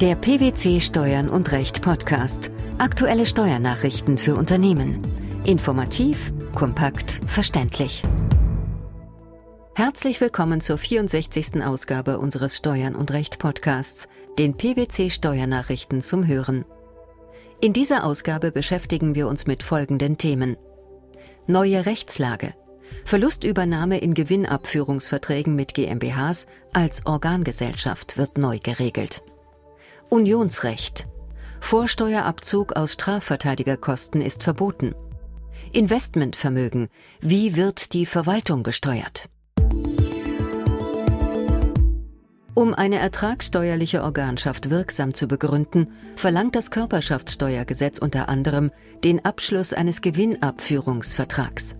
Der PwC Steuern und Recht Podcast. Aktuelle Steuernachrichten für Unternehmen. Informativ, kompakt, verständlich. Herzlich willkommen zur 64. Ausgabe unseres Steuern und Recht Podcasts, den PwC Steuernachrichten zum Hören. In dieser Ausgabe beschäftigen wir uns mit folgenden Themen. Neue Rechtslage. Verlustübernahme in Gewinnabführungsverträgen mit GmbHs als Organgesellschaft wird neu geregelt. Unionsrecht. Vorsteuerabzug aus Strafverteidigerkosten ist verboten. Investmentvermögen. Wie wird die Verwaltung besteuert? Um eine ertragssteuerliche Organschaft wirksam zu begründen, verlangt das Körperschaftssteuergesetz unter anderem den Abschluss eines Gewinnabführungsvertrags.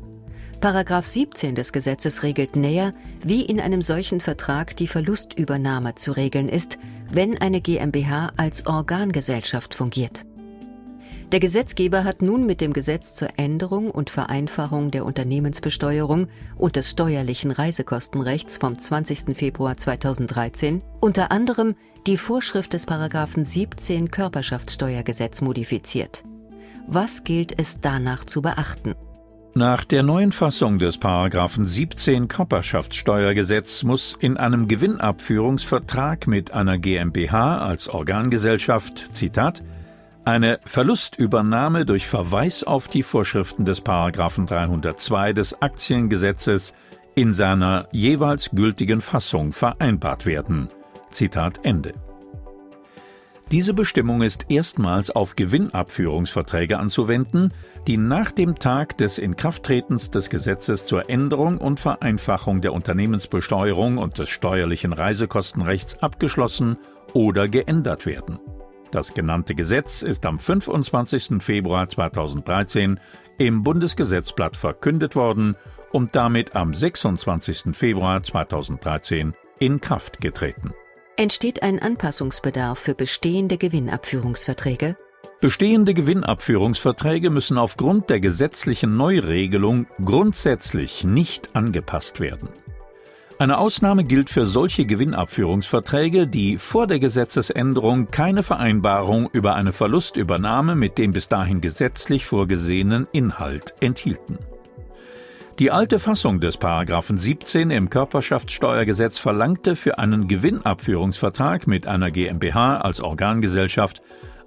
Paragraph 17 des Gesetzes regelt näher, wie in einem solchen Vertrag die Verlustübernahme zu regeln ist, wenn eine GmbH als Organgesellschaft fungiert. Der Gesetzgeber hat nun mit dem Gesetz zur Änderung und Vereinfachung der Unternehmensbesteuerung und des steuerlichen Reisekostenrechts vom 20. Februar 2013 unter anderem die Vorschrift des Paragraphen 17 Körperschaftssteuergesetz modifiziert. Was gilt es danach zu beachten? Nach der neuen Fassung des Paragraphen 17 Körperschaftssteuergesetz muss in einem Gewinnabführungsvertrag mit einer GmbH als Organgesellschaft, Zitat, eine Verlustübernahme durch Verweis auf die Vorschriften des Paragraphen 302 des Aktiengesetzes in seiner jeweils gültigen Fassung vereinbart werden. Zitat Ende. Diese Bestimmung ist erstmals auf Gewinnabführungsverträge anzuwenden, die nach dem Tag des Inkrafttretens des Gesetzes zur Änderung und Vereinfachung der Unternehmensbesteuerung und des steuerlichen Reisekostenrechts abgeschlossen oder geändert werden. Das genannte Gesetz ist am 25. Februar 2013 im Bundesgesetzblatt verkündet worden und damit am 26. Februar 2013 in Kraft getreten. Entsteht ein Anpassungsbedarf für bestehende Gewinnabführungsverträge? Bestehende Gewinnabführungsverträge müssen aufgrund der gesetzlichen Neuregelung grundsätzlich nicht angepasst werden. Eine Ausnahme gilt für solche Gewinnabführungsverträge, die vor der Gesetzesänderung keine Vereinbarung über eine Verlustübernahme mit dem bis dahin gesetzlich vorgesehenen Inhalt enthielten. Die alte Fassung des Paragraphen 17 im Körperschaftssteuergesetz verlangte für einen Gewinnabführungsvertrag mit einer GmbH als Organgesellschaft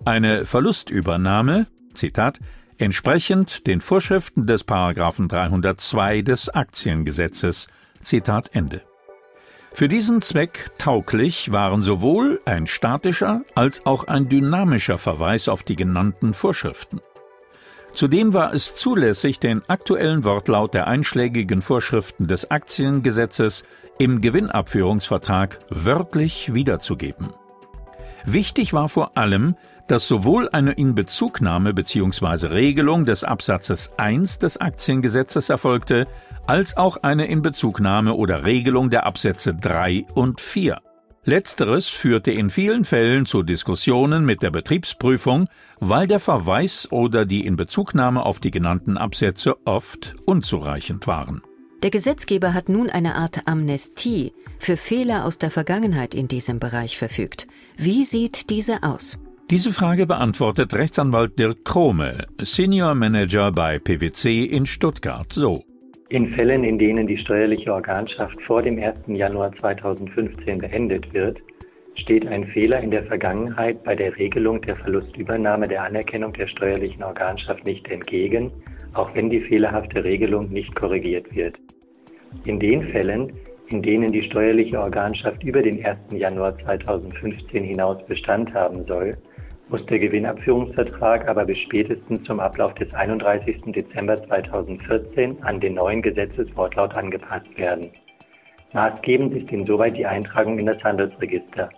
eine Verlustübernahme, Zitat, entsprechend den Vorschriften des Paragraphen 302 des Aktiengesetzes, Zitat Ende. Für diesen Zweck tauglich waren sowohl ein statischer als auch ein dynamischer Verweis auf die genannten Vorschriften. Zudem war es zulässig, den aktuellen Wortlaut der einschlägigen Vorschriften des Aktiengesetzes im Gewinnabführungsvertrag wörtlich wiederzugeben. Wichtig war vor allem, dass sowohl eine Inbezugnahme bzw. Regelung des Absatzes 1 des Aktiengesetzes erfolgte, als auch eine Inbezugnahme oder Regelung der Absätze 3 und 4. Letzteres führte in vielen Fällen zu Diskussionen mit der Betriebsprüfung, weil der Verweis oder die Inbezugnahme auf die genannten Absätze oft unzureichend waren. Der Gesetzgeber hat nun eine Art Amnestie für Fehler aus der Vergangenheit in diesem Bereich verfügt. Wie sieht diese aus? Diese Frage beantwortet Rechtsanwalt Dirk Krome, Senior Manager bei PwC in Stuttgart, so. In Fällen, in denen die steuerliche Organschaft vor dem 1. Januar 2015 beendet wird, steht ein Fehler in der Vergangenheit bei der Regelung der Verlustübernahme der Anerkennung der steuerlichen Organschaft nicht entgegen, auch wenn die fehlerhafte Regelung nicht korrigiert wird. In den Fällen, in denen die steuerliche Organschaft über den 1. Januar 2015 hinaus Bestand haben soll, muss der Gewinnabführungsvertrag aber bis spätestens zum Ablauf des 31. Dezember 2014 an den neuen Gesetzeswortlaut angepasst werden. Maßgebend ist insoweit die Eintragung in das Handelsregister,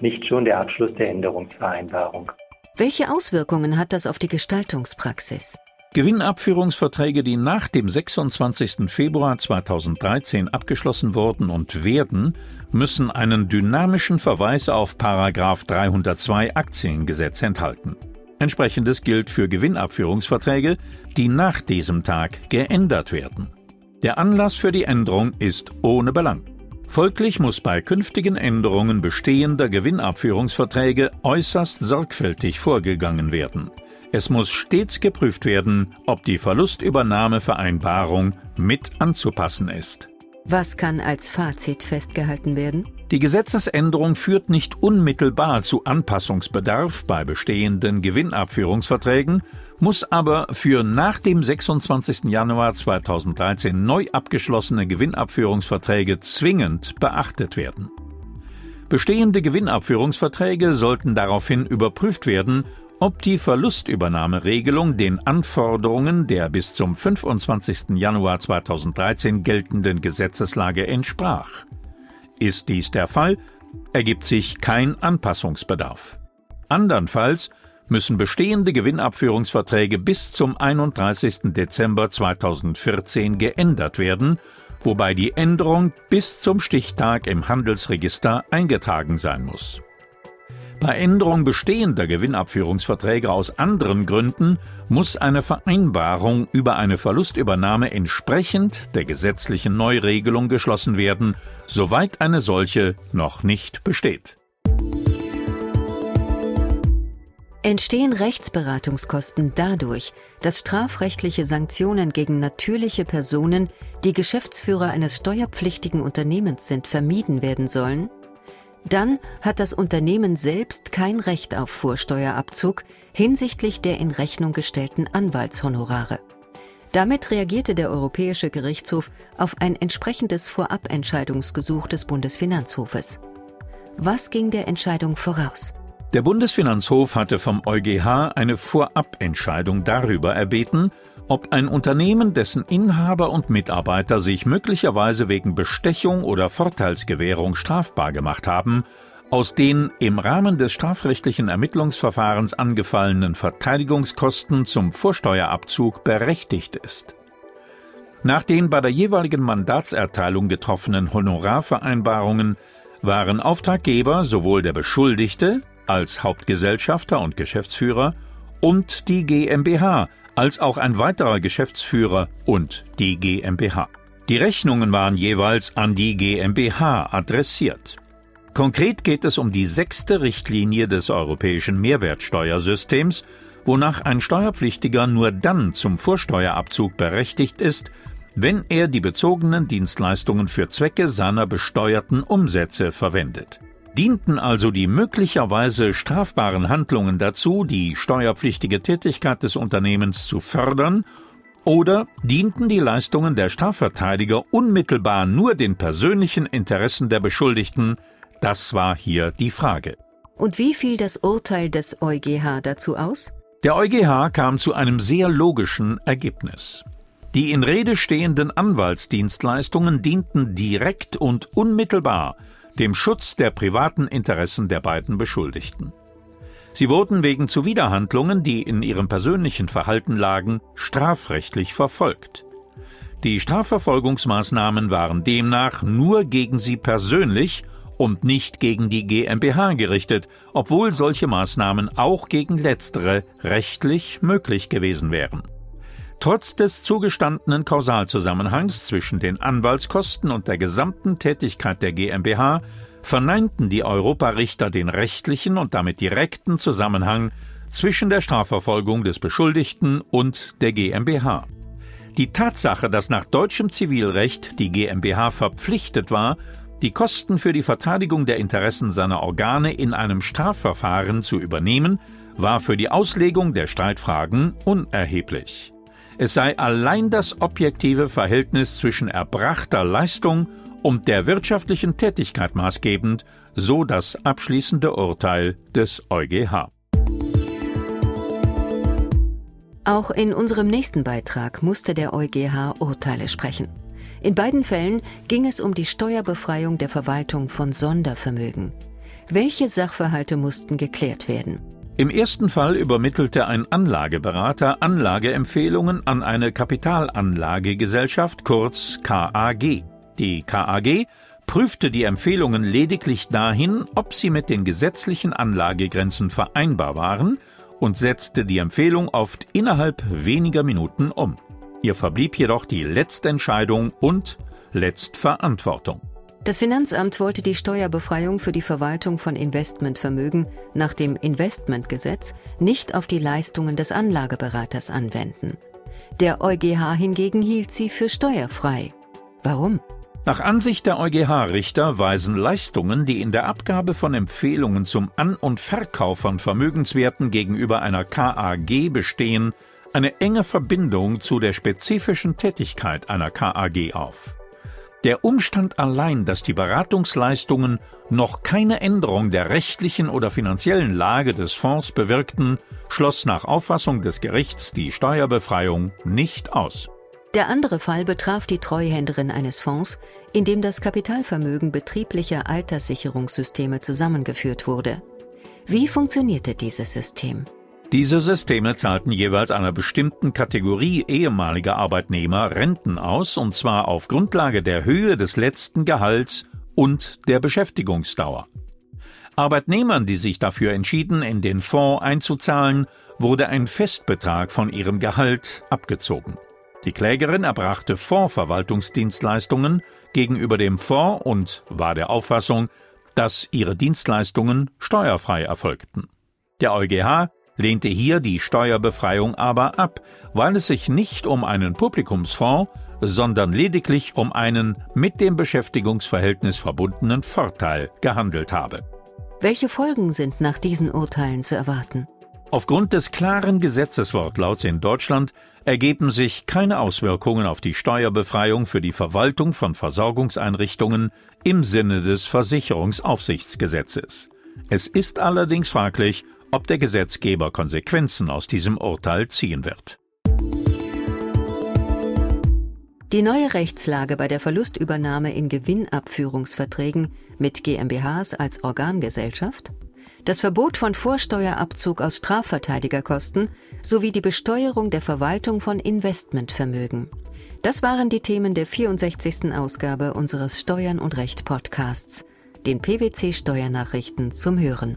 nicht schon der Abschluss der Änderungsvereinbarung. Welche Auswirkungen hat das auf die Gestaltungspraxis? Gewinnabführungsverträge, die nach dem 26. Februar 2013 abgeschlossen wurden und werden, müssen einen dynamischen Verweis auf Paragraph 302 Aktiengesetz enthalten. Entsprechendes gilt für Gewinnabführungsverträge, die nach diesem Tag geändert werden. Der Anlass für die Änderung ist ohne Belang. Folglich muss bei künftigen Änderungen bestehender Gewinnabführungsverträge äußerst sorgfältig vorgegangen werden. Es muss stets geprüft werden, ob die Verlustübernahmevereinbarung mit anzupassen ist. Was kann als Fazit festgehalten werden? Die Gesetzesänderung führt nicht unmittelbar zu Anpassungsbedarf bei bestehenden Gewinnabführungsverträgen, muss aber für nach dem 26. Januar 2013 neu abgeschlossene Gewinnabführungsverträge zwingend beachtet werden. Bestehende Gewinnabführungsverträge sollten daraufhin überprüft werden, ob die Verlustübernahmeregelung den Anforderungen der bis zum 25. Januar 2013 geltenden Gesetzeslage entsprach. Ist dies der Fall, ergibt sich kein Anpassungsbedarf. Andernfalls müssen bestehende Gewinnabführungsverträge bis zum 31. Dezember 2014 geändert werden, wobei die Änderung bis zum Stichtag im Handelsregister eingetragen sein muss. Bei Änderung bestehender Gewinnabführungsverträge aus anderen Gründen muss eine Vereinbarung über eine Verlustübernahme entsprechend der gesetzlichen Neuregelung geschlossen werden, soweit eine solche noch nicht besteht. Entstehen Rechtsberatungskosten dadurch, dass strafrechtliche Sanktionen gegen natürliche Personen, die Geschäftsführer eines steuerpflichtigen Unternehmens sind, vermieden werden sollen? Dann hat das Unternehmen selbst kein Recht auf Vorsteuerabzug hinsichtlich der in Rechnung gestellten Anwaltshonorare. Damit reagierte der Europäische Gerichtshof auf ein entsprechendes Vorabentscheidungsgesuch des Bundesfinanzhofes. Was ging der Entscheidung voraus? Der Bundesfinanzhof hatte vom EuGH eine Vorabentscheidung darüber erbeten, ob ein Unternehmen, dessen Inhaber und Mitarbeiter sich möglicherweise wegen Bestechung oder Vorteilsgewährung strafbar gemacht haben, aus den im Rahmen des strafrechtlichen Ermittlungsverfahrens angefallenen Verteidigungskosten zum Vorsteuerabzug berechtigt ist. Nach den bei der jeweiligen Mandatserteilung getroffenen Honorarvereinbarungen waren Auftraggeber sowohl der Beschuldigte als Hauptgesellschafter und Geschäftsführer und die GmbH als auch ein weiterer Geschäftsführer und die GmbH. Die Rechnungen waren jeweils an die GmbH adressiert. Konkret geht es um die sechste Richtlinie des europäischen Mehrwertsteuersystems, wonach ein Steuerpflichtiger nur dann zum Vorsteuerabzug berechtigt ist, wenn er die bezogenen Dienstleistungen für Zwecke seiner besteuerten Umsätze verwendet. Dienten also die möglicherweise strafbaren Handlungen dazu, die steuerpflichtige Tätigkeit des Unternehmens zu fördern, oder dienten die Leistungen der Strafverteidiger unmittelbar nur den persönlichen Interessen der Beschuldigten? Das war hier die Frage. Und wie fiel das Urteil des EuGH dazu aus? Der EuGH kam zu einem sehr logischen Ergebnis. Die in Rede stehenden Anwaltsdienstleistungen dienten direkt und unmittelbar dem Schutz der privaten Interessen der beiden Beschuldigten. Sie wurden wegen Zuwiderhandlungen, die in ihrem persönlichen Verhalten lagen, strafrechtlich verfolgt. Die Strafverfolgungsmaßnahmen waren demnach nur gegen sie persönlich und nicht gegen die GmbH gerichtet, obwohl solche Maßnahmen auch gegen letztere rechtlich möglich gewesen wären. Trotz des zugestandenen Kausalzusammenhangs zwischen den Anwaltskosten und der gesamten Tätigkeit der GmbH verneinten die Europarichter den rechtlichen und damit direkten Zusammenhang zwischen der Strafverfolgung des Beschuldigten und der GmbH. Die Tatsache, dass nach deutschem Zivilrecht die GmbH verpflichtet war, die Kosten für die Verteidigung der Interessen seiner Organe in einem Strafverfahren zu übernehmen, war für die Auslegung der Streitfragen unerheblich. Es sei allein das objektive Verhältnis zwischen erbrachter Leistung und der wirtschaftlichen Tätigkeit maßgebend, so das abschließende Urteil des EuGH. Auch in unserem nächsten Beitrag musste der EuGH Urteile sprechen. In beiden Fällen ging es um die Steuerbefreiung der Verwaltung von Sondervermögen. Welche Sachverhalte mussten geklärt werden? Im ersten Fall übermittelte ein Anlageberater Anlageempfehlungen an eine Kapitalanlagegesellschaft, kurz KAG. Die KAG prüfte die Empfehlungen lediglich dahin, ob sie mit den gesetzlichen Anlagegrenzen vereinbar waren und setzte die Empfehlung oft innerhalb weniger Minuten um. Ihr verblieb jedoch die Letztentscheidung und Letztverantwortung. Das Finanzamt wollte die Steuerbefreiung für die Verwaltung von Investmentvermögen nach dem Investmentgesetz nicht auf die Leistungen des Anlageberaters anwenden. Der EuGH hingegen hielt sie für steuerfrei. Warum? Nach Ansicht der EuGH-Richter weisen Leistungen, die in der Abgabe von Empfehlungen zum An- und Verkauf von Vermögenswerten gegenüber einer KAG bestehen, eine enge Verbindung zu der spezifischen Tätigkeit einer KAG auf. Der Umstand allein, dass die Beratungsleistungen noch keine Änderung der rechtlichen oder finanziellen Lage des Fonds bewirkten, schloss nach Auffassung des Gerichts die Steuerbefreiung nicht aus. Der andere Fall betraf die Treuhänderin eines Fonds, in dem das Kapitalvermögen betrieblicher Alterssicherungssysteme zusammengeführt wurde. Wie funktionierte dieses System? Diese Systeme zahlten jeweils einer bestimmten Kategorie ehemaliger Arbeitnehmer Renten aus, und zwar auf Grundlage der Höhe des letzten Gehalts und der Beschäftigungsdauer. Arbeitnehmern, die sich dafür entschieden, in den Fonds einzuzahlen, wurde ein Festbetrag von ihrem Gehalt abgezogen. Die Klägerin erbrachte Fondsverwaltungsdienstleistungen gegenüber dem Fonds und war der Auffassung, dass ihre Dienstleistungen steuerfrei erfolgten. Der EuGH lehnte hier die Steuerbefreiung aber ab, weil es sich nicht um einen Publikumsfonds, sondern lediglich um einen mit dem Beschäftigungsverhältnis verbundenen Vorteil gehandelt habe. Welche Folgen sind nach diesen Urteilen zu erwarten? Aufgrund des klaren Gesetzeswortlauts in Deutschland ergeben sich keine Auswirkungen auf die Steuerbefreiung für die Verwaltung von Versorgungseinrichtungen im Sinne des Versicherungsaufsichtsgesetzes. Es ist allerdings fraglich, ob der Gesetzgeber Konsequenzen aus diesem Urteil ziehen wird. Die neue Rechtslage bei der Verlustübernahme in Gewinnabführungsverträgen mit GmbHs als Organgesellschaft, das Verbot von Vorsteuerabzug aus Strafverteidigerkosten sowie die Besteuerung der Verwaltung von Investmentvermögen. Das waren die Themen der 64. Ausgabe unseres Steuern und Recht Podcasts, den PwC Steuernachrichten zum Hören.